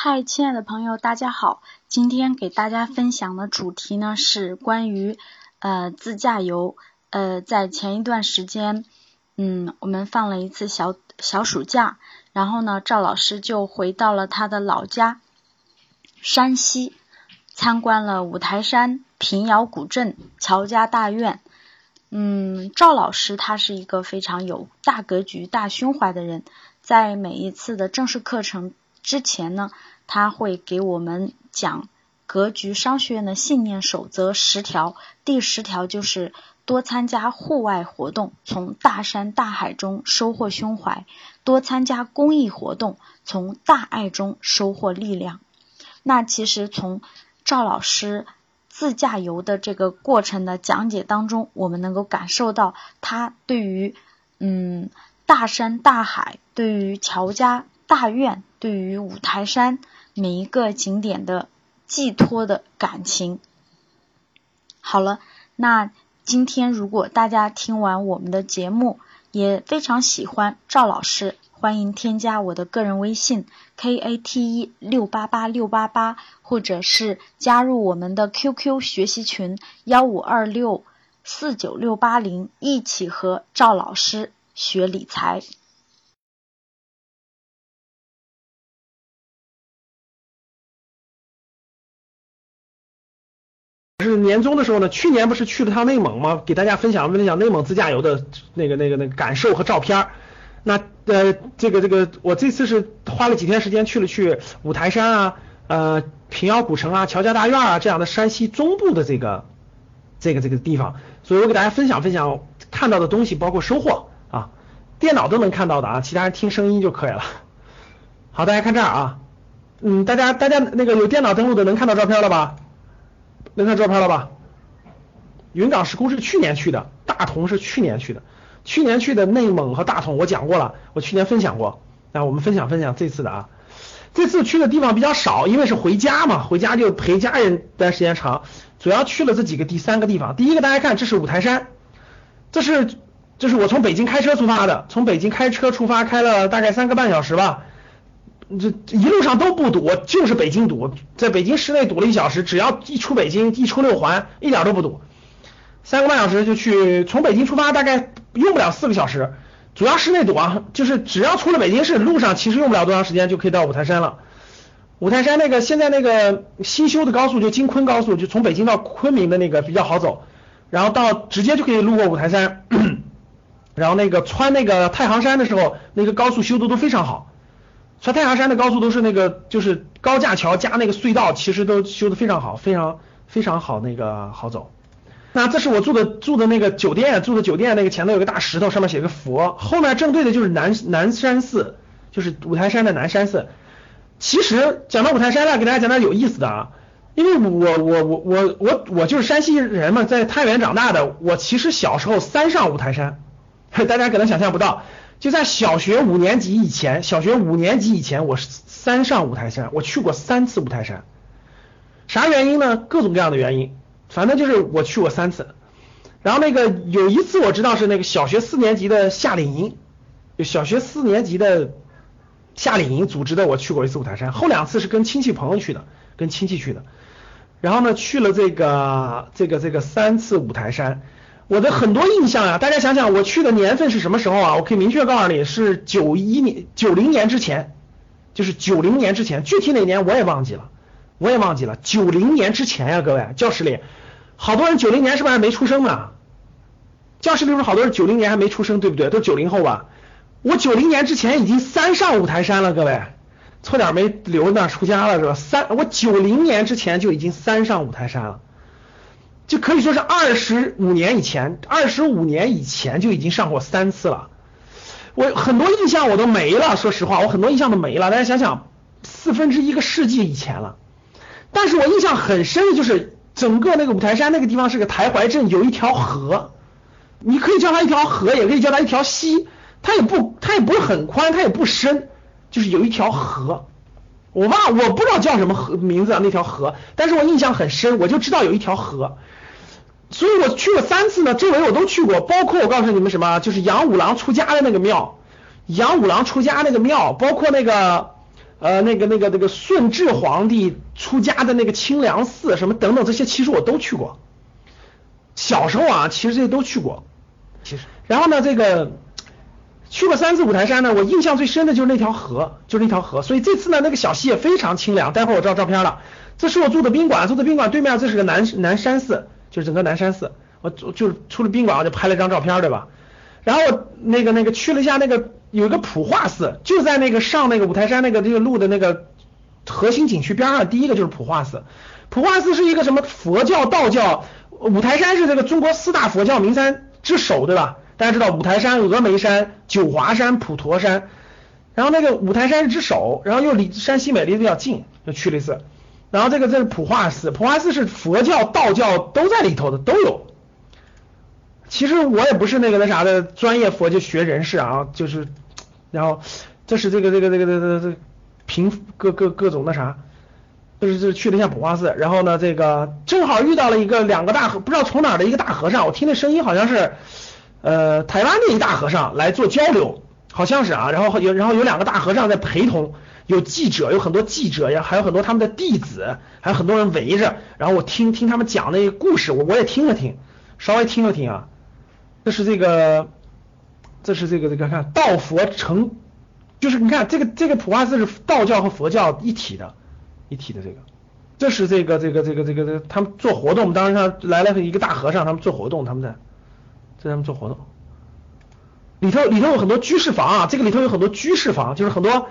嗨，亲爱的朋友，大家好！今天给大家分享的主题呢是关于呃自驾游。呃，在前一段时间，嗯，我们放了一次小小暑假，然后呢，赵老师就回到了他的老家山西，参观了五台山、平遥古镇、乔家大院。嗯，赵老师他是一个非常有大格局、大胸怀的人，在每一次的正式课程。之前呢，他会给我们讲格局商学院的信念守则十条，第十条就是多参加户外活动，从大山大海中收获胸怀；多参加公益活动，从大爱中收获力量。那其实从赵老师自驾游的这个过程的讲解当中，我们能够感受到他对于嗯大山大海，对于乔家。大院对于五台山每一个景点的寄托的感情。好了，那今天如果大家听完我们的节目，也非常喜欢赵老师，欢迎添加我的个人微信 k a t e 六八八六八八，或者是加入我们的 QQ 学习群幺五二六四九六八零，一起和赵老师学理财。是年终的时候呢，去年不是去了趟内蒙吗？给大家分享分享内蒙自驾游的那个那个那个感受和照片。那呃，这个这个，我这次是花了几天时间去了去五台山啊，呃，平遥古城啊，乔家大院啊这样的山西中部的这个这个这个地方，所以我给大家分享分享看到的东西，包括收获啊，电脑都能看到的啊，其他人听声音就可以了。好，大家看这儿啊，嗯，大家大家那个有电脑登录的能看到照片了吧？能看照片了吧？云冈石窟是去年去的，大同是去年去的。去年去的内蒙和大同我讲过了，我去年分享过。那我们分享分享这次的啊。这次去的地方比较少，因为是回家嘛，回家就陪家人待时间长，主要去了这几个第三个地方。第一个大家看，这是五台山，这是这是我从北京开车出发的，从北京开车出发开了大概三个半小时吧。这一路上都不堵，就是北京堵，在北京市内堵了一小时，只要一出北京，一出六环，一点都不堵，三个半小时就去，从北京出发大概用不了四个小时，主要市内堵啊，就是只要出了北京市，路上其实用不了多长时间就可以到五台山了。五台山那个现在那个新修的高速就京昆高速，就从北京到昆明的那个比较好走，然后到直接就可以路过五台山，然后那个穿那个太行山的时候，那个高速修的都非常好。穿太行山的高速都是那个，就是高架桥加那个隧道，其实都修的非常好，非常非常好，那个好走。那这是我住的住的那个酒店，住的酒店那个前头有个大石头，上面写个佛，后面正对的就是南南山寺，就是五台山的南山寺。其实讲到五台山了，给大家讲点有意思的啊，因为我我我我我我就是山西人嘛，在太原长大的，我其实小时候三上五台山，大家可能想象不到。就在小学五年级以前，小学五年级以前，我是三上五台山，我去过三次五台山。啥原因呢？各种各样的原因，反正就是我去过三次。然后那个有一次我知道是那个小学四年级的夏令营，小学四年级的夏令营组织的，我去过一次五台山。后两次是跟亲戚朋友去的，跟亲戚去的。然后呢，去了这个这个这个三次五台山。我的很多印象啊，大家想想，我去的年份是什么时候啊？我可以明确告诉你是九一年、九零年之前，就是九零年之前，具体哪年我也忘记了，我也忘记了。九零年之前呀，各位，教室里好多人九零年是不是还没出生呢？教室里边好多人九零年还没出生，对不对？都九零后吧？我九零年之前已经三上五台山了，各位，错点没留那出家了是吧？三，我九零年之前就已经三上五台山了。就可以说是二十五年以前，二十五年以前就已经上过三次了。我很多印象我都没了，说实话，我很多印象都没了。大家想想，四分之一个世纪以前了。但是我印象很深的就是整个那个五台山那个地方是个台怀镇，有一条河，你可以叫它一条河，也可以叫它一条溪。它也不，它也不是很宽，它也不深，就是有一条河。我忘，我不知道叫什么河名字啊，那条河，但是我印象很深，我就知道有一条河。所以我去了三次呢，周围我都去过，包括我告诉你们什么，就是杨五郎出家的那个庙，杨五郎出家那个庙，包括那个呃那个那个那个顺治皇帝出家的那个清凉寺什么等等这些，其实我都去过。小时候啊，其实这些都去过。其实，然后呢，这个去过三次五台山呢，我印象最深的就是那条河，就是那条河。所以这次呢，那个小溪也非常清凉。待会儿我照照片了。这是我住的宾馆，住的宾馆对面这是个南南山寺，就是整个南山寺。我就是出了宾馆，我就拍了张照片，对吧？然后那个那个去了一下那个有一个普化寺，就在那个上那个五台山那个这个路的那个核心景区边上，第一个就是普化寺。普化寺是一个什么佛教、道教？五台山是这个中国四大佛教名山之首，对吧？大家知道五台山、峨眉山、九华山、普陀山，然后那个五台山是之首，然后又离山西美离得比较近，就去了一次。然后这个这是普化寺，普化寺是佛教、道教都在里头的，都有。其实我也不是那个那啥的专业佛教学人士啊，就是，然后这是这个这个这个这个这个平各各各种那啥，就是就是去了一下普化寺，然后呢这个正好遇到了一个两个大和不知道从哪的一个大和尚，我听那声音好像是呃台湾的一大和尚来做交流，好像是啊，然后有然后有两个大和尚在陪同，有记者有很多记者呀，还有很多他们的弟子，还有很多人围着，然后我听听他们讲那个故事，我我也听了听，稍微听了听啊。这是这个，这是这个这个看道佛成，就是你看这个这个普化寺是道教和佛教一体的，一体的这个，这是这个这个这个这个这个他们做活动，当时他来了一个大和尚，他们做活动，他们在在他们做活动，里头里头有很多居士房啊，这个里头有很多居士房，就是很多，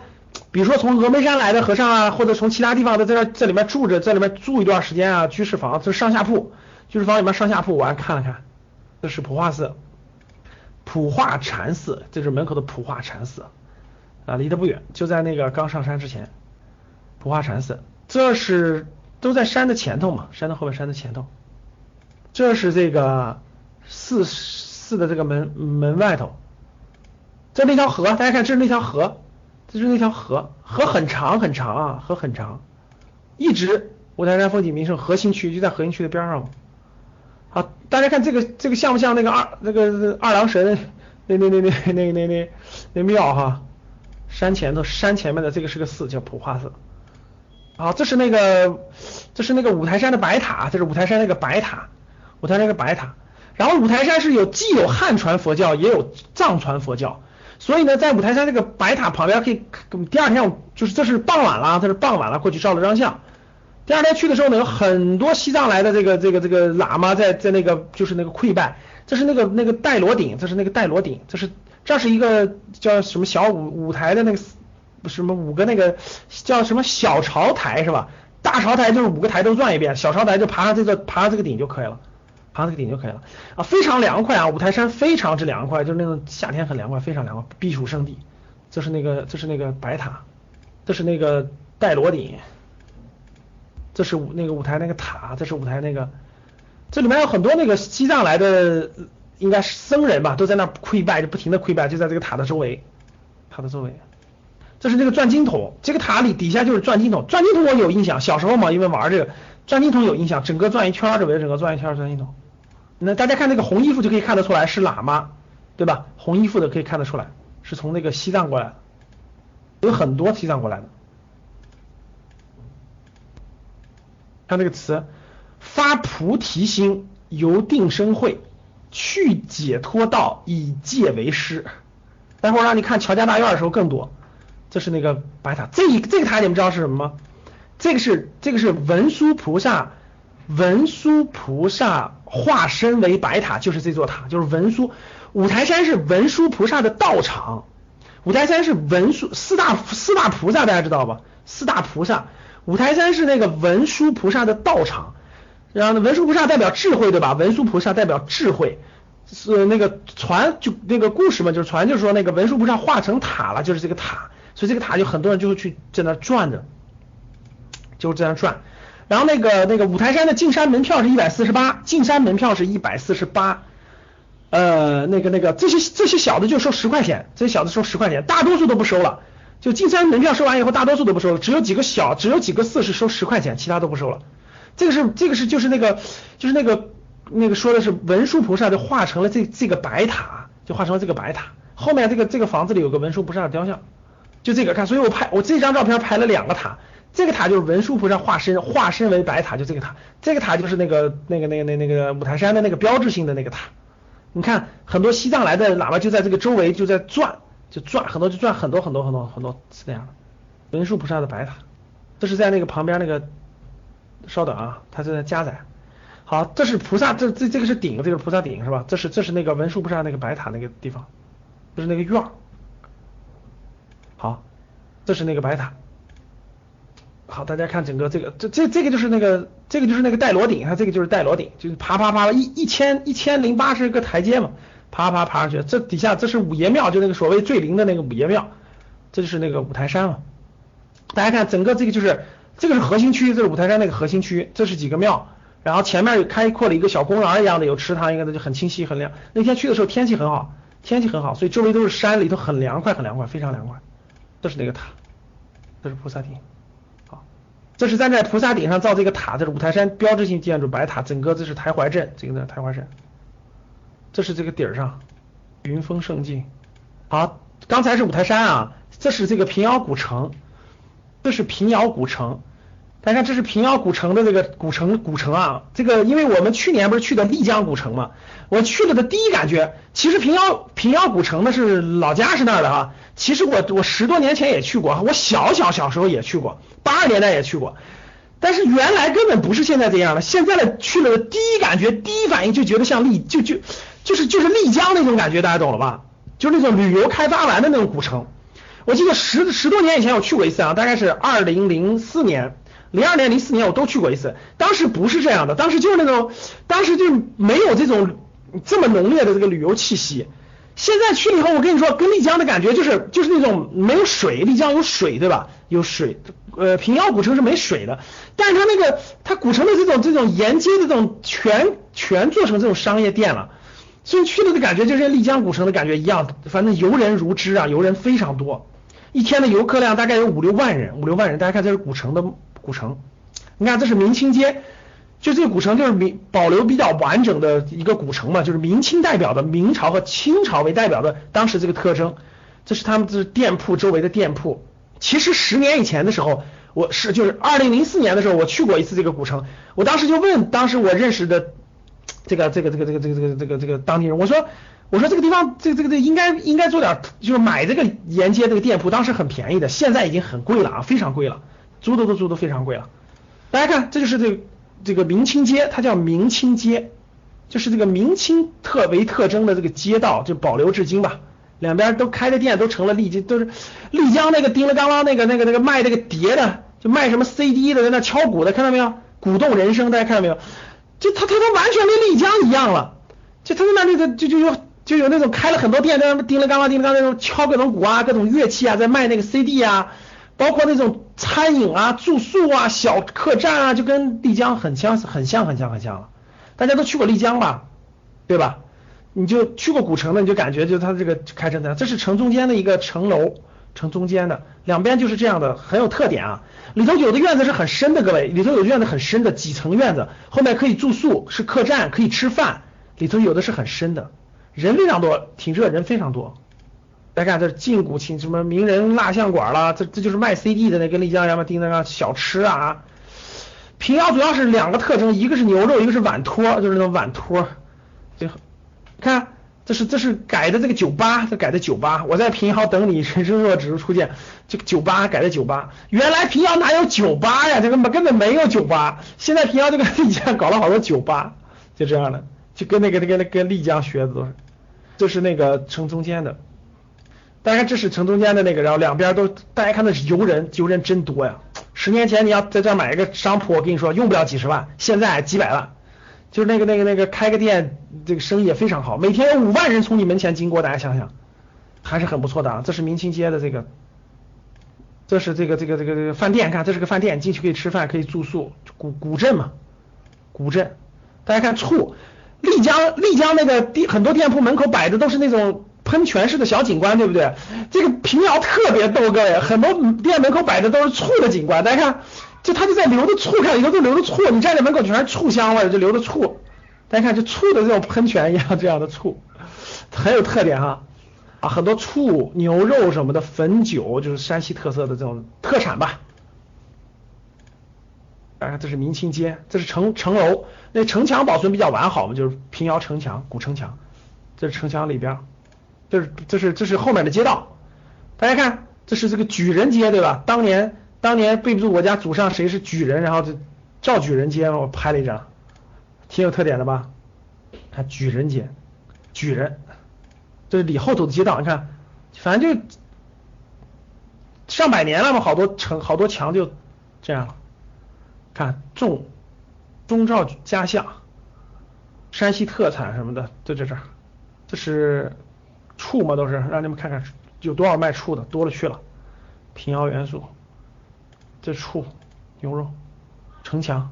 比如说从峨眉山来的和尚啊，或者从其他地方的在这这里面住着，在里面住一段时间啊，居士房，这是上下铺，居士房里面上下铺，我还看了看，这是普化寺。普化禅寺，这是门口的普化禅寺啊，离得不远，就在那个刚上山之前。普化禅寺，这是都在山的前头嘛，山的后面，山的前头。这是这个寺寺的这个门门外头，这是那条河，大家看，这是那条河，这是那条河，河很长很长啊，河很长，一直五台山风景名胜核心区就在核心区的边上。好，大家看这个这个像不像那个二那个二郎神那那那那那那那那庙哈？山前头山前面的这个是个寺，叫普化寺。好，这是那个这是那个五台山的白塔，这是五台山那个白塔，五台山那个白塔。然后五台山是有既有汉传佛教也有藏传佛教，所以呢，在五台山这个白塔旁边可以，第二天就是这是傍晚了，这是傍晚了，过去照了张相。第二天去的时候呢，有很多西藏来的这个这个这个喇嘛在在那个就是那个跪拜，这是那个那个戴罗顶，这是那个戴罗顶，这是这是一个叫什么小舞舞台的那个什么五个那个叫什么小朝台是吧？大朝台就是五个台都转一遍，小朝台就爬上这个爬上这个顶就可以了，爬那个顶就可以了啊，非常凉快啊，五台山非常之凉快，就是那种夏天很凉快，非常凉快，避暑胜地。这是那个这是那个白塔，这是那个戴罗顶。这是那个舞台那个塔，这是舞台那个，这里面有很多那个西藏来的，应该是僧人吧，都在那跪拜，就不停的跪拜，就在这个塔的周围，塔的周围。这是那个转经筒，这个塔里底下就是转经筒，转经筒我有印象，小时候嘛，因为玩这个转经筒有印象，整个转一圈，周围整个转一圈转经筒。那大家看那个红衣服就可以看得出来是喇嘛，对吧？红衣服的可以看得出来是从那个西藏过来的，有很多西藏过来的。看这个词，发菩提心，由定生慧，去解脱道，以戒为师。待会儿让你看乔家大院的时候更多。这是那个白塔，这一这个塔你们知道是什么吗？这个是这个是文殊菩萨，文殊菩萨化身为白塔，就是这座塔，就是文殊。五台山是文殊菩萨的道场，五台山是文殊四大四大菩萨，大家知道吧？四大菩萨。五台山是那个文殊菩萨的道场，然后呢，文殊菩萨代表智慧，对吧？文殊菩萨代表智慧，是那个传就那个故事嘛，就是传，就是说那个文殊菩萨化成塔了，就是这个塔，所以这个塔就很多人就会去在那转着，就这样转。然后那个那个五台山的进山门票是一百四十八，进山门票是一百四十八，呃，那个那个这些这些小的就收十块钱，这些小的收十块钱，大多数都不收了。就进山门票收完以后，大多数都不收了，只有几个小，只有几个寺是收十块钱，其他都不收了。这个是这个是就是那个就是那个那个说的是文殊菩萨就化成了这这个白塔，就化成了这个白塔。后面这个这个房子里有个文殊菩萨的雕像，就这个看，所以我拍我这张照片拍了两个塔，这个塔就是文殊菩萨化身，化身为白塔，就这个塔，这个塔就是那个那个那个那个那个五台山的那个标志性的那个塔。你看很多西藏来的喇嘛就在这个周围就在转，就转很多就转很多很多很多很多是那样的。文殊菩萨的白塔，这是在那个旁边那个，稍等啊，它正在加载。好，这是菩萨，这这这个是顶，这个菩萨顶是吧？这是这是那个文殊菩萨那个白塔那个地方，就是那个院儿。好，这是那个白塔。好，大家看整个这个，这这这个就是那个，这个就是那个带螺顶，它这个就是带螺顶，就是爬爬爬一一千一千零八十个台阶嘛，爬爬爬上去。这底下这是五爷庙，就那个所谓最灵的那个五爷庙，这就是那个五台山嘛。大家看整个这个就是这个是核心区，这是五台山那个核心区，这是几个庙。然后前面有开阔了一个小公园一样的，有池塘，应该的就很清晰很亮。那天去的时候天气很好，天气很好，所以周围都是山，里头很凉快，很凉快，非常凉快。这是那个塔，这是菩萨顶，这是站在菩萨顶上造这个塔，这是五台山标志性建筑白塔，整个这是台怀镇，这个台怀镇，这是这个顶上云峰胜境。好，刚才是五台山啊，这是这个平遥古城，这是平遥古城。大家看，这是平遥古城的这个古城，古城啊，这个因为我们去年不是去的丽江古城嘛，我去了的第一感觉，其实平遥平遥古城呢是老家是那儿的哈，其实我我十多年前也去过，我小小小时候也去过，八十年代也去过，但是原来根本不是现在这样的，现在的去了的第一感觉，第一反应就觉得像丽就就就是就是丽江那种感觉，大家懂了吧？就那种旅游开发完的那种古城。我记得十十多年以前我去过一次啊，大概是二零零四年。零二年、零四年我都去过一次，当时不是这样的，当时就是那种，当时就没有这种这么浓烈的这个旅游气息。现在去了以后，我跟你说，跟丽江的感觉就是就是那种没有水，丽江有水对吧？有水，呃，平遥古城是没水的，但是它那个它古城的这种这种沿街的这种全全做成这种商业店了，所以去了的感觉就跟丽江古城的感觉一样，反正游人如织啊，游人非常多，一天的游客量大概有五六万人，五六万人，大家看这是古城的。古城，你看这是明清街，就这个古城就是明保留比较完整的一个古城嘛，就是明清代表的明朝和清朝为代表的当时这个特征。这是他们这店铺周围的店铺。其实十年以前的时候，我是就是二零零四年的时候，我去过一次这个古城，我当时就问当时我认识的这个这个这个这个这个这个这个这个当地人，我说我说这个地方这个这个这应该应该做点就是买这个沿街这个店铺，当时很便宜的，现在已经很贵了啊，非常贵了。租的都租的非常贵了，大家看，这就是这这个明清街，它叫明清街，就是这个明清特为特征的这个街道，就保留至今吧。两边都开的店都成了丽江，都是丽江那个叮了当啷那个那个那个卖那个碟的，就卖什么 CD 的，在那敲鼓的，看到没有？鼓动人生，大家看到没有？就他他他完全跟丽江一样了，就他们那那个就就有就有那种开了很多店，在那叮了当啷叮了当啷那种敲各种鼓啊，各种乐器啊，在卖那个 CD 啊。包括那种餐饮啊、住宿啊、小客栈啊，就跟丽江很像、很像、很像、很像了。大家都去过丽江吧，对吧？你就去过古城的，你就感觉就它这个开成这样。这是城中间的一个城楼，城中间的两边就是这样的，很有特点啊。里头有的院子是很深的，各位，里头有院子很深的几层院子，后面可以住宿，是客栈，可以吃饭。里头有的是很深的，人非常多，挺热，人非常多。大家看，这禁古琴什么名人蜡像馆啦，这这就是卖 CD 的那跟丽江一样嘛，订那个小吃啊。平遥主要是两个特征，一个是牛肉，一个是碗托，就是那种碗托。最后看，这是这是改的这个酒吧，这改的酒吧。我在平遥等你，人生若只如初见。这个酒吧改的酒吧，原来平遥哪有酒吧呀？这个根本没有酒吧。现在平遥这个 丽江搞了好多酒吧，就这样的，就跟那个那个那跟丽江学的都是。这是那个城中间的。大家看，这是城中间的那个，然后两边都，大家看那是游人，游人真多呀。十年前你要在这买一个商铺，我跟你说用不了几十万，现在几百万，就是那个那个那个开个店，这个生意也非常好，每天有五万人从你门前经过，大家想想，还是很不错的啊。这是明清街的这个，这是这个这个这个这个饭店，看这是个饭店，进去可以吃饭，可以住宿，古古镇嘛，古镇。大家看醋，丽江丽江那个店很多店铺门口摆的都是那种。喷泉式的小景观，对不对？这个平遥特别逗，各位，很多店门口摆的都是醋的景观，大家看，就它就在流着醋，看里头都流着醋，你站在门口全是醋香味，就流着醋，大家看，就醋的这种喷泉一样这样的醋，很有特点哈。啊，很多醋、牛肉什么的，汾酒就是山西特色的这种特产吧。啊，这是明清街，这是城城楼，那城墙保存比较完好嘛，就是平遥城墙、古城墙，这是城墙里边，这是这是这是后面的街道。大家看，这是这个举人街对吧？当年当年背不住我家祖上谁是举人，然后就赵举人街，我拍了一张，挺有特点的吧？看举人街，举人，这是里后头的街道，你看，反正就上百年了嘛，好多城好多墙就这样了。看，中中照家巷，山西特产什么的就在这儿。这是醋嘛，都是让你们看看有多少卖醋的，多了去了。平遥元素，这醋牛肉，城墙，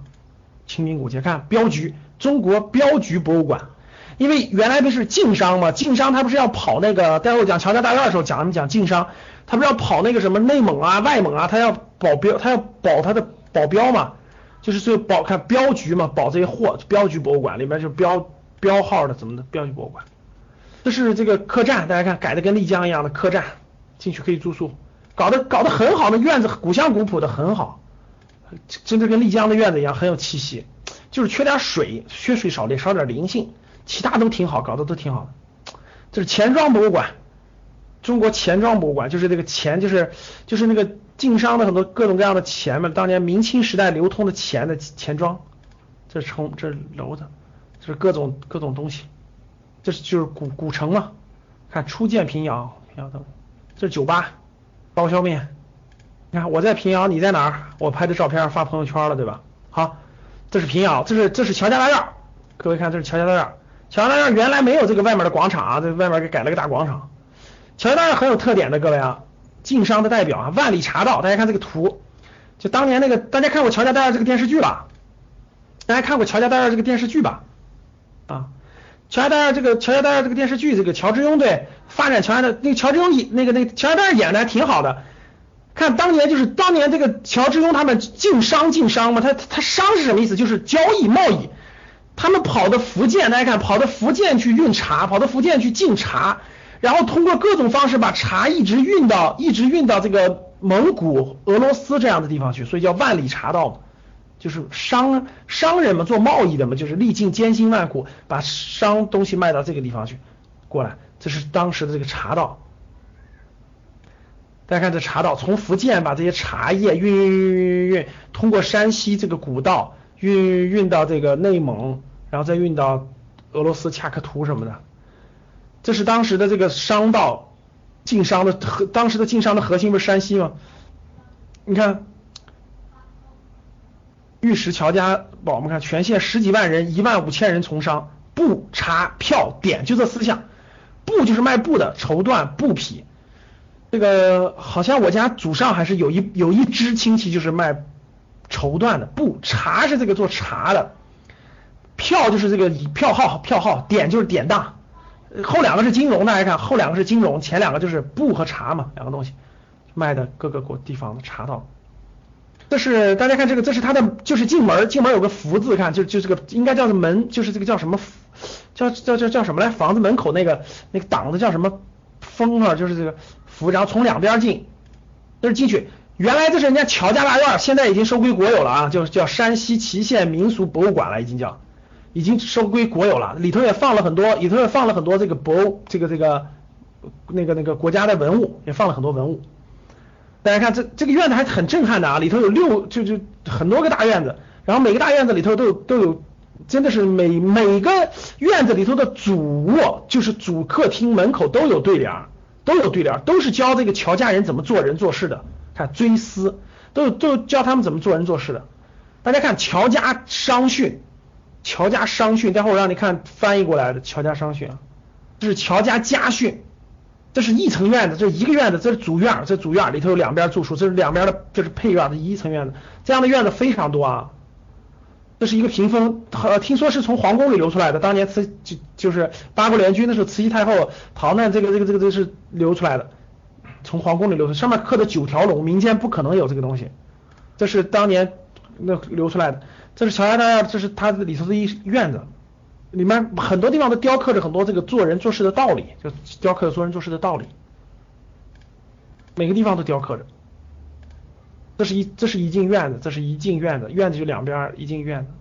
清明古街，看镖局，中国镖局博物馆。因为原来不是晋商嘛，晋商他不是要跑那个，待会儿讲乔家大院的时候讲讲晋商，他不是要跑那个什么内蒙啊、外蒙啊，他要保镖，他要保他的保镖嘛。就是最保看镖局嘛，保这些货，镖局博物馆里面就标标号的怎么的，镖局博物馆。这是这个客栈，大家看改的跟丽江一样的客栈，进去可以住宿，搞得搞得很好的院子，古香古朴的很好，真的跟丽江的院子一样，很有气息。就是缺点水，缺水少点，少点灵性，其他都挺好，搞得都挺好的。这是钱庄博物馆，中国钱庄博物馆，就是这个钱，就是就是那个。晋商的很多各种各样的钱嘛，当年明清时代流通的钱的钱庄，这是城，这楼子，这是各种各种东西，这是就是古古城嘛。看初见平遥，平遥灯，这是酒吧，刀削面。你看我在平遥，你在哪儿？我拍的照片发朋友圈了，对吧？好，这是平遥，这是这是乔家大院。各位看，这是乔家大院。乔家大院原来没有这个外面的广场啊，在外面给改了个大广场。乔家大院很有特点的，各位啊。晋商的代表啊，万里茶道，大家看这个图，就当年那个，大家看过《乔家大院》这个电视剧吧？大家看过《乔家大院》这个电视剧吧？啊，《乔家大院》这个《乔家大院》这个电视剧，这个乔致庸对发展乔家的那个乔致庸演那个那个乔家大院演的还挺好的。看当年就是当年这个乔致庸他们晋商晋商嘛，他他商是什么意思？就是交易贸易。他们跑到福建，大家看跑到福建去运茶，跑到福建去进茶。然后通过各种方式把茶一直运到，一直运到这个蒙古、俄罗斯这样的地方去，所以叫万里茶道嘛，就是商商人们做贸易的嘛，就是历尽艰辛万苦把商东西卖到这个地方去，过来，这是当时的这个茶道。大家看这茶道，从福建把这些茶叶运运运运运运，通过山西这个古道运运到这个内蒙，然后再运到俄罗斯恰克图什么的。这是当时的这个商道，晋商的核，当时的晋商的核心不是山西吗？你看，玉石乔家宝，我们看全县十几万人，一万五千人从商，布、茶、票、点，就这四项。布就是卖布的，绸缎、布匹。这个好像我家祖上还是有一有一支亲戚就是卖绸缎的。布、茶是这个做茶的，票就是这个票号，票号，点就是典当。后两个是金融，大家看，后两个是金融，前两个就是布和茶嘛，两个东西卖的各个国地方的茶道。这是大家看这个，这是它的就是进门，进门有个福字，看就就这个应该叫做门，就是这个叫什么，叫叫叫叫什么来？房子门口那个那个挡子叫什么封啊？就是这个福，然后从两边进，那是进去。原来这是人家乔家大院，现在已经收归国有了啊，就叫山西祁县民俗博物馆了，已经叫。已经收归国有了，里头也放了很多，里头也放了很多这个博物这个这个那个那个国家的文物，也放了很多文物。大家看这这个院子还是很震撼的啊，里头有六就就很多个大院子，然后每个大院子里头都有都有，真的是每每个院子里头的主卧就是主客厅门口都有对联，都有对联，都是教这个乔家人怎么做人做事的。看追思都都教他们怎么做人做事的。大家看乔家商训。乔家商训，待会儿我让你看翻译过来的乔家商训啊，这是乔家家训，这是一层院子，这一个院子，这是主院，这主院里头有两边住处，这是两边的，这是配院的一层院子，这样的院子非常多啊。这是一个屏风，呃，听说是从皇宫里流出来的，当年慈就就是八国联军的时候，慈禧太后逃难，这个这个这个这个是流出来的，从皇宫里流出，上面刻的九条龙，民间不可能有这个东西，这是当年那流出来的。这是乔家大院，这是它里头的一院子，里面很多地方都雕刻着很多这个做人做事的道理，就雕刻做人做事的道理，每个地方都雕刻着。这是一这是一进院子，这是一进院子，院子就两边一进院子。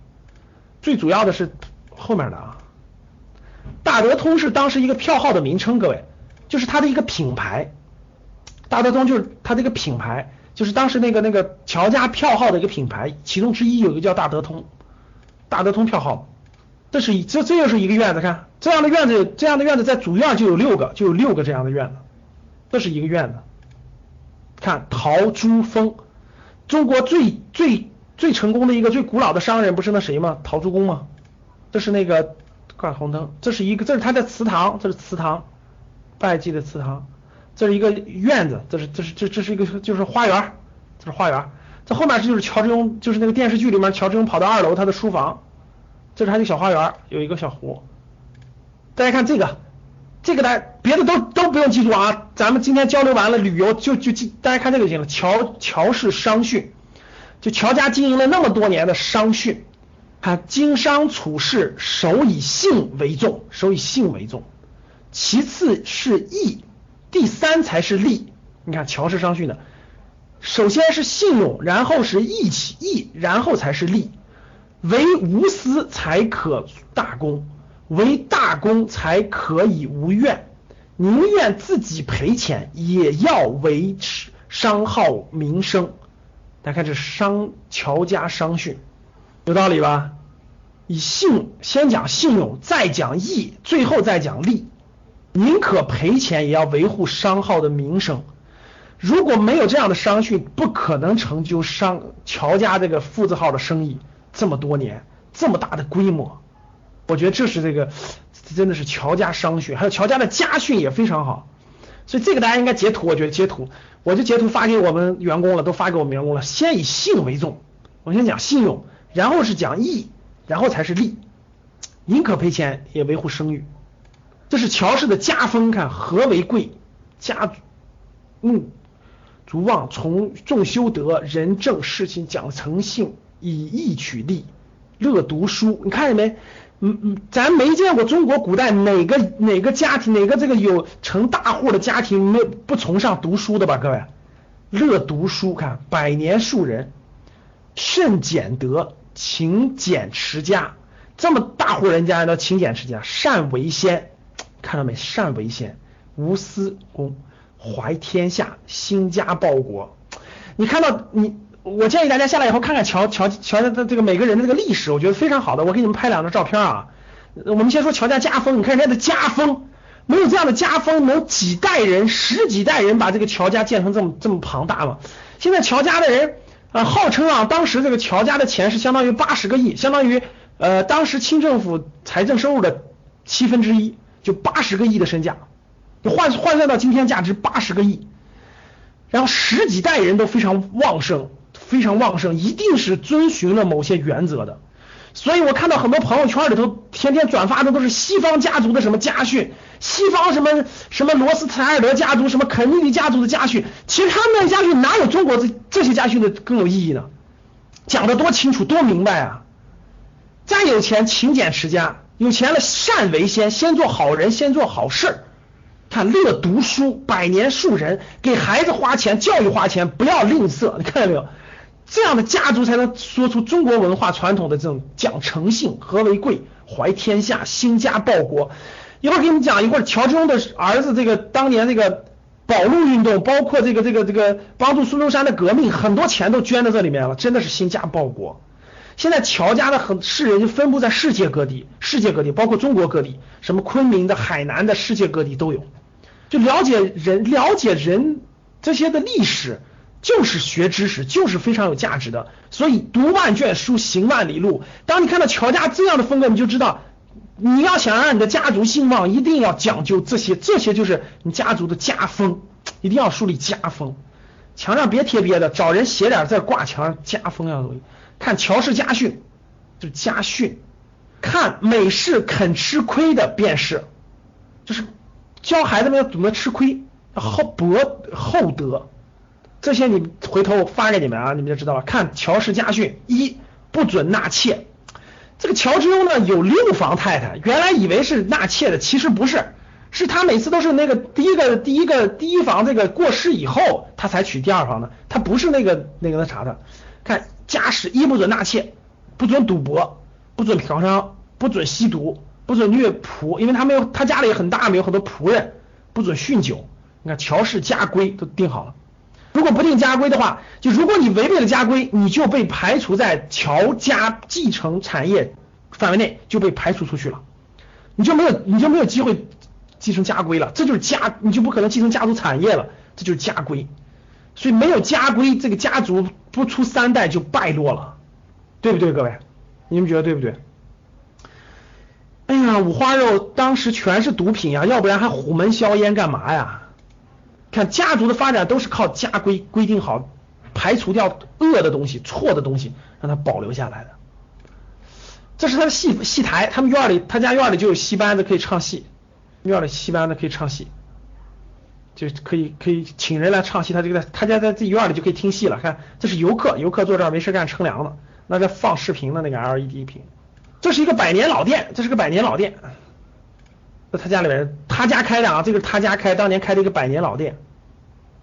最主要的是后面的啊，大德通是当时一个票号的名称，各位，就是它的一个品牌。大德通就是它的一个品牌，就是当时那个那个乔家票号的一个品牌，其中之一有一个叫大德通，大德通票号。这是一这这又是一个院子，看这样的院子，这样的院子在主院就有六个，就有六个这样的院子，这是一个院子。看陶朱峰，中国最最最成功的一个最古老的商人不是那谁吗？陶朱公吗？这是那个挂红灯，这是一个，这是他的祠堂，这是祠堂，拜祭的祠堂，这是一个院子，这是这是这这是一个就是花园，这是花园，这后面就是乔致庸，就是那个电视剧里面乔致庸跑到二楼他的书房。这是他的小花园，有一个小湖。大家看这个，这个大家别的都都不用记住啊，咱们今天交流完了，旅游就就记，大家看这个就行了。乔乔氏商训，就乔家经营了那么多年的商训，看经商处事，首以信为重，首以信为重，其次是义，第三才是利。你看乔氏商训的，首先是信用，然后是义气义，然后才是利。为无私才可大功，为大功才可以无怨，宁愿自己赔钱也要维持商号名声。大家看这商乔家商训，有道理吧？以信先讲信用，再讲义，最后再讲利，宁可赔钱也要维护商号的名声。如果没有这样的商训，不可能成就商乔家这个富字号的生意。这么多年，这么大的规模，我觉得这是这个真的是乔家商训，还有乔家的家训也非常好，所以这个大家应该截图，我觉得截图，我就截图发给我们员工了，都发给我们员工了。先以信为重，我先讲信用，然后是讲义，然后才是利，宁可赔钱也维护声誉，这是乔氏的家风。看和为贵，家嗯，足望从重修德，人正事情讲诚信。以义取利，乐读书，你看见没？嗯嗯，咱没见过中国古代哪个哪个家庭哪个这个有成大户的家庭没不崇尚读书的吧？各位，乐读书，看百年树人，慎俭德，勤俭持家，这么大户人家都勤俭持家，善为先，看到没？善为先，无私公，怀天下，兴家报国。你看到你？我建议大家下来以后看看乔乔乔家的这个每个人的这个历史，我觉得非常好的。我给你们拍两张照片啊。我们先说乔家家风，你看人家的家风，没有这样的家风，能几代人、十几代人把这个乔家建成这么这么庞大吗？现在乔家的人啊，号称啊，当时这个乔家的钱是相当于八十个亿，相当于呃当时清政府财政收入的七分之一，就八十个亿的身价，就换换算到今天价值八十个亿，然后十几代人都非常旺盛。非常旺盛，一定是遵循了某些原则的。所以我看到很多朋友圈里头天天转发的都是西方家族的什么家训，西方什么什么罗斯柴尔德家族、什么肯尼迪家族的家训。其实他们的家训哪有中国这这些家训的更有意义呢？讲的多清楚多明白啊！再有钱勤俭持家，有钱了善为先，先做好人，先做好事。看乐读书，百年树人，给孩子花钱教育花钱，不要吝啬。你看见没有？这样的家族才能说出中国文化传统的这种讲诚信、和为贵、怀天下、兴家报国。一会儿给你们讲一会儿乔致庸的儿子这个当年这个保路运动，包括这个这个这个帮助孙中山的革命，很多钱都捐到这里面了，真的是兴家报国。现在乔家的很世人就分布在世界各地，世界各地包括中国各地，什么昆明的、海南的，世界各地都有。就了解人，了解人这些的历史。就是学知识，就是非常有价值的。所以读万卷书，行万里路。当你看到乔家这样的风格，你就知道，你要想让你的家族兴旺，一定要讲究这些，这些就是你家族的家风，一定要树立家风。墙上别贴别的，找人写点再挂墙上，家风要东西。看乔氏家训，就是家训。看美式肯吃亏的便是，就是教孩子们要怎么吃亏，厚博厚德。这些你回头我发给你们啊，你们就知道了。看乔氏家训，一不准纳妾，这个乔之庸呢有六房太太，原来以为是纳妾的，其实不是，是他每次都是那个第一个第一个第一房这个过世以后，他才娶第二房的，他不是那个那个那啥的。看家史一不准纳妾，不准赌博，不准嫖娼，不准吸毒，不准虐仆，因为他没有他家里很大，没有很多仆人，不准酗酒。你看乔氏家规都定好了。如果不定家规的话，就如果你违背了家规，你就被排除在乔家继承产业范围内，就被排除出去了，你就没有你就没有机会继承家规了，这就是家，你就不可能继承家族产业了，这就是家规。所以没有家规，这个家族不出三代就败落了，对不对，各位？你们觉得对不对？哎呀，五花肉当时全是毒品呀，要不然还虎门销烟干嘛呀？看家族的发展都是靠家规规定好，排除掉恶的东西、错的东西，让它保留下来的。这是他的戏戏台，他们院里他家院里就有戏班子可以唱戏，院里戏班子可以唱戏，就可以可以请人来唱戏。他这个在他家在自己院里就可以听戏了。看，这是游客，游客坐这儿没事干乘凉呢，那在放视频的那个 LED 屏。这是一个百年老店，这是个百年老店。那他家里面，他家开的啊，这个是他家开，当年开的一个百年老店。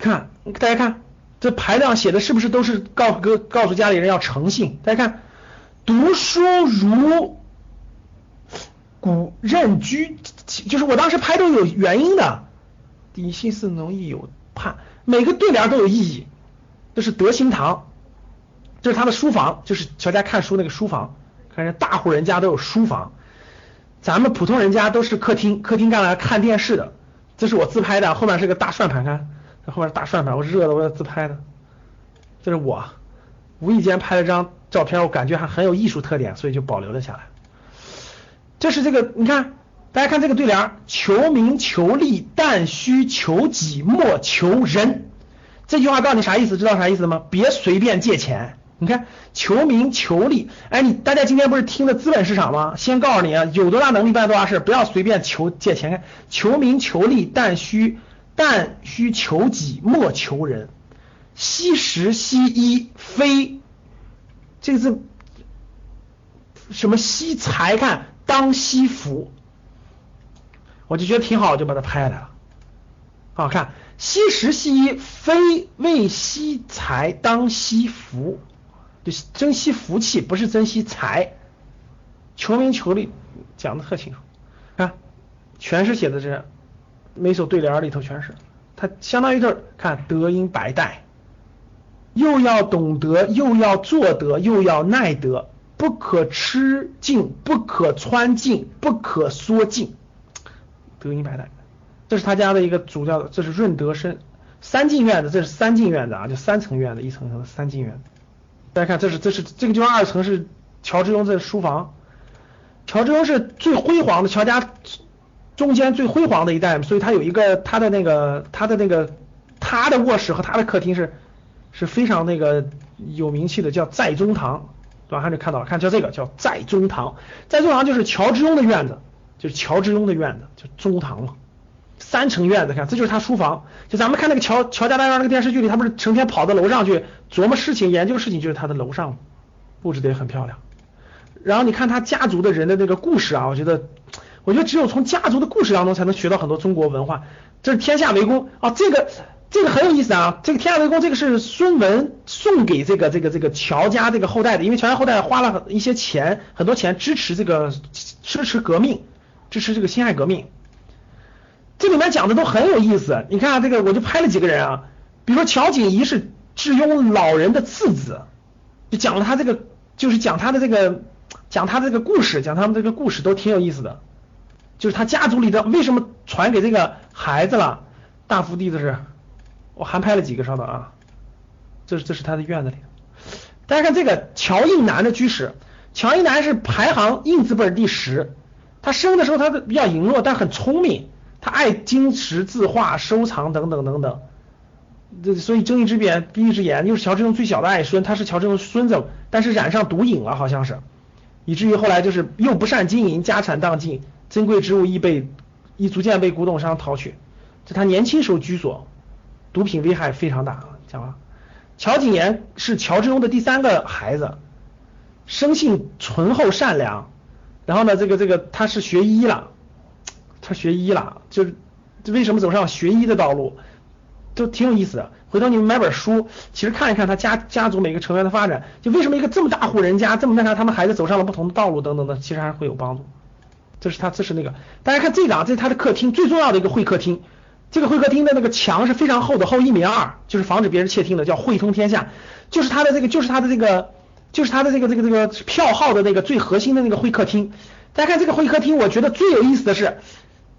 看，大家看，这牌子上写的是不是都是告哥告诉家里人要诚信？大家看，读书如古任居，就是我当时拍都有原因的。底心似浓亦有盼，每个对联都有意义。这是德兴堂，这是他的书房，就是乔家看书那个书房。看人大户人家都有书房，咱们普通人家都是客厅，客厅干来看电视的。这是我自拍的，后面是个大算盘，看。这后面大算盘，我热的我要自拍的，这是我无意间拍了张照片，我感觉还很有艺术特点，所以就保留了下来。这是这个，你看，大家看这个对联：求名求利，但需求己，莫求人。这句话告诉你啥意思？知道啥意思吗？别随便借钱。你看，求名求利，哎，你大家今天不是听的资本市场吗？先告诉你啊，有多大能力办多大事，不要随便求借钱。求名求利，但需。但须求己，莫求人。惜时惜衣，非这个字什么惜财？看当惜福，我就觉得挺好，就把它拍下来了。好看，惜时惜衣，非为惜财，当惜福，就珍惜福气，不是珍惜财。求名求利，讲的特清楚。看，全是写的这样。每首对联里头全是，它相当于就是看德音白带，又要懂得，又要做得，又要耐得，不可吃尽，不可穿尽，不可缩尽，德音白带。这是他家的一个主教，这是润德生三进院子，这是三进院子啊，就三层院子，一层层三进院子。大家看，这是这是这个地方二层是乔之庸的书房，乔之庸是最辉煌的乔家。中间最辉煌的一代，所以他有一个他的那个他的那个他的卧室和他的客厅是是非常那个有名气的，叫在中堂，对吧？看就看到了，看叫这个叫在中堂，在中堂就是乔之庸的院子，就是乔之庸的院子，就中堂嘛，三层院子，看这就是他书房，就咱们看那个乔乔家大院那个电视剧里，他不是成天跑到楼上去琢磨事情、研究事情，就是他的楼上布置的也很漂亮。然后你看他家族的人的那个故事啊，我觉得。我觉得只有从家族的故事当中才能学到很多中国文化。这是天下为公啊，这个这个很有意思啊。这个天下为公，这个是孙文送给这个这个这个乔家这个后代的，因为乔家后代花了一些钱，很多钱支持这个支持革命，支持这个辛亥革命。这里面讲的都很有意思。你看这个，我就拍了几个人啊，比如说乔景怡是智庸老人的次子，就讲了他这个，就是讲他的这个，讲他的这个故事，讲他们这个故事都挺有意思的。就是他家族里的为什么传给这个孩子了？大福地的是，我还拍了几个，稍等啊，这是这是他的院子里。大家看这个乔应南的居室，乔应南是排行印字辈第十，他生的时候他的比较羸弱，但很聪明，他爱金石字画收藏等等等等。这所以睁一只眼闭一只眼，又是乔之庸最小的爱孙，他是乔之庸孙子，但是染上毒瘾了，好像是，以至于后来就是又不善经营，家产荡尽。珍贵之物亦被亦逐渐被古董商淘去，就他年轻时候居所，毒品危害非常大。讲了，乔景言是乔之庸的第三个孩子，生性醇厚善良，然后呢，这个这个他是学医了，他学医了，就是为什么走上学医的道路，都挺有意思的。回头你们买本书，其实看一看他家家族每个成员的发展，就为什么一个这么大户人家这么那啥，他们孩子走上了不同的道路等等的，其实还是会有帮助。这是他这是那个，大家看这个啊，这是他的客厅最重要的一个会客厅，这个会客厅的那个墙是非常厚的，厚一米二，就是防止别人窃听的，叫汇通天下，就是他的这个就是他的这个就是他的这个这个这个票号的那个最核心的那个会客厅。大家看这个会客厅，我觉得最有意思的是。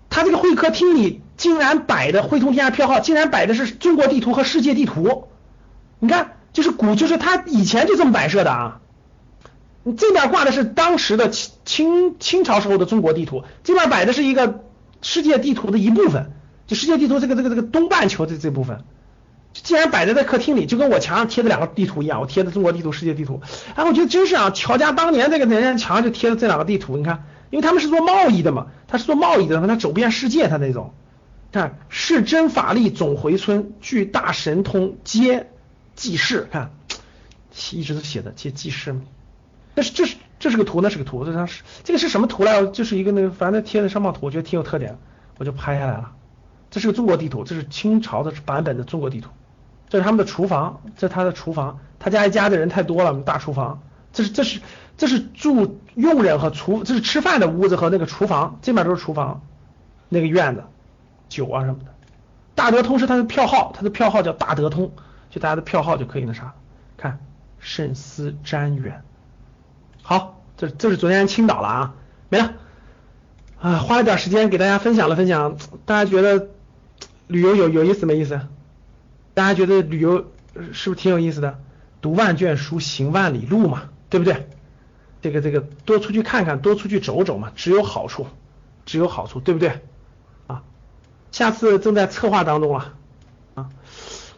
他这个会客厅里竟然摆的汇通天下票号，竟然摆的是中国地图和世界地图。你看，就是古，就是他以前就这么摆设的啊。你这边挂的是当时的清清清朝时候的中国地图，这边摆的是一个世界地图的一部分，就世界地图这个这个这个东半球的这部分，竟然摆在在客厅里，就跟我墙上贴的两个地图一样，我贴的中国地图、世界地图。哎，我觉得真是啊，乔家当年这个人家墙上就贴的这两个地图，你看。因为他们是做贸易的嘛，他是做贸易的，他走遍世界，他那种，看是真法力总回村，具大神通皆济世，看一直都写的皆济世，那是这是这是个图，那是个图，这张是这个是什么图来？就是一个那个反正贴的商贸图，我觉得挺有特点，我就拍下来了。这是个中国地图，这是清朝的版本的中国地图，这是他们的厨房，这是他的厨房，他家一家的人太多了，大厨房，这是这是。这是住佣人和厨，这是吃饭的屋子和那个厨房，这边都是厨房，那个院子，酒啊什么的。大德通是他的票号，他的票号叫大德通，就大家的票号就可以那啥。看，慎思瞻远。好，这这是昨天青岛了啊，没了。啊，花了点时间给大家分享了分享，大家觉得旅游有有意思没意思？大家觉得旅游是不是挺有意思的？读万卷书，行万里路嘛，对不对？这个这个多出去看看，多出去走走嘛，只有好处，只有好处，对不对？啊，下次正在策划当中了，啊，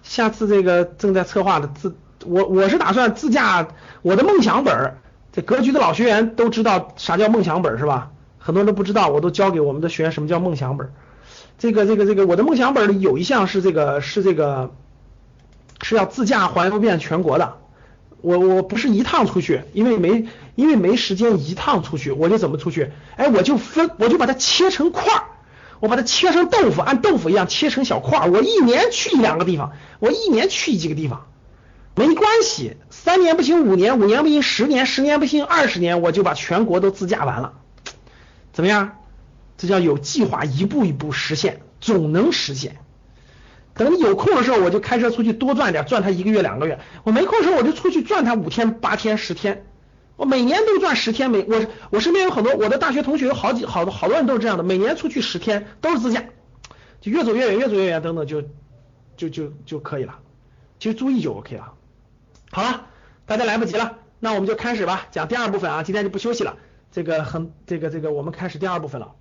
下次这个正在策划的自我我是打算自驾我的梦想本儿，这格局的老学员都知道啥叫梦想本是吧？很多人都不知道，我都教给我们的学员什么叫梦想本。这个这个这个我的梦想本里有一项是这个是这个是要自驾环游遍全国的。我我不是一趟出去，因为没因为没时间一趟出去，我就怎么出去？哎，我就分，我就把它切成块儿，我把它切成豆腐，按豆腐一样切成小块儿。我一年去一两个地方，我一年去几个地方，没关系，三年不行，五年五年不行，十年十年不行，二十年我就把全国都自驾完了，怎么样？这叫有计划，一步一步实现，总能实现。等你有空的时候，我就开车出去多赚点，赚他一个月两个月。我没空的时候，我就出去赚他五天八天十天。我每年都赚十天，每我我身边有很多我的大学同学，有好几好多好多人都是这样的，每年出去十天都是自驾，就越走越远，越走越远等等，就就就就可以了。其实注意就 OK 了。好了，大家来不及了，那我们就开始吧，讲第二部分啊，今天就不休息了。这个很这个这个，我们开始第二部分了。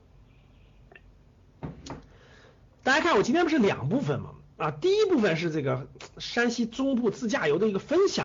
大家看，我今天不是两部分吗？啊，第一部分是这个山西中部自驾游的一个分享。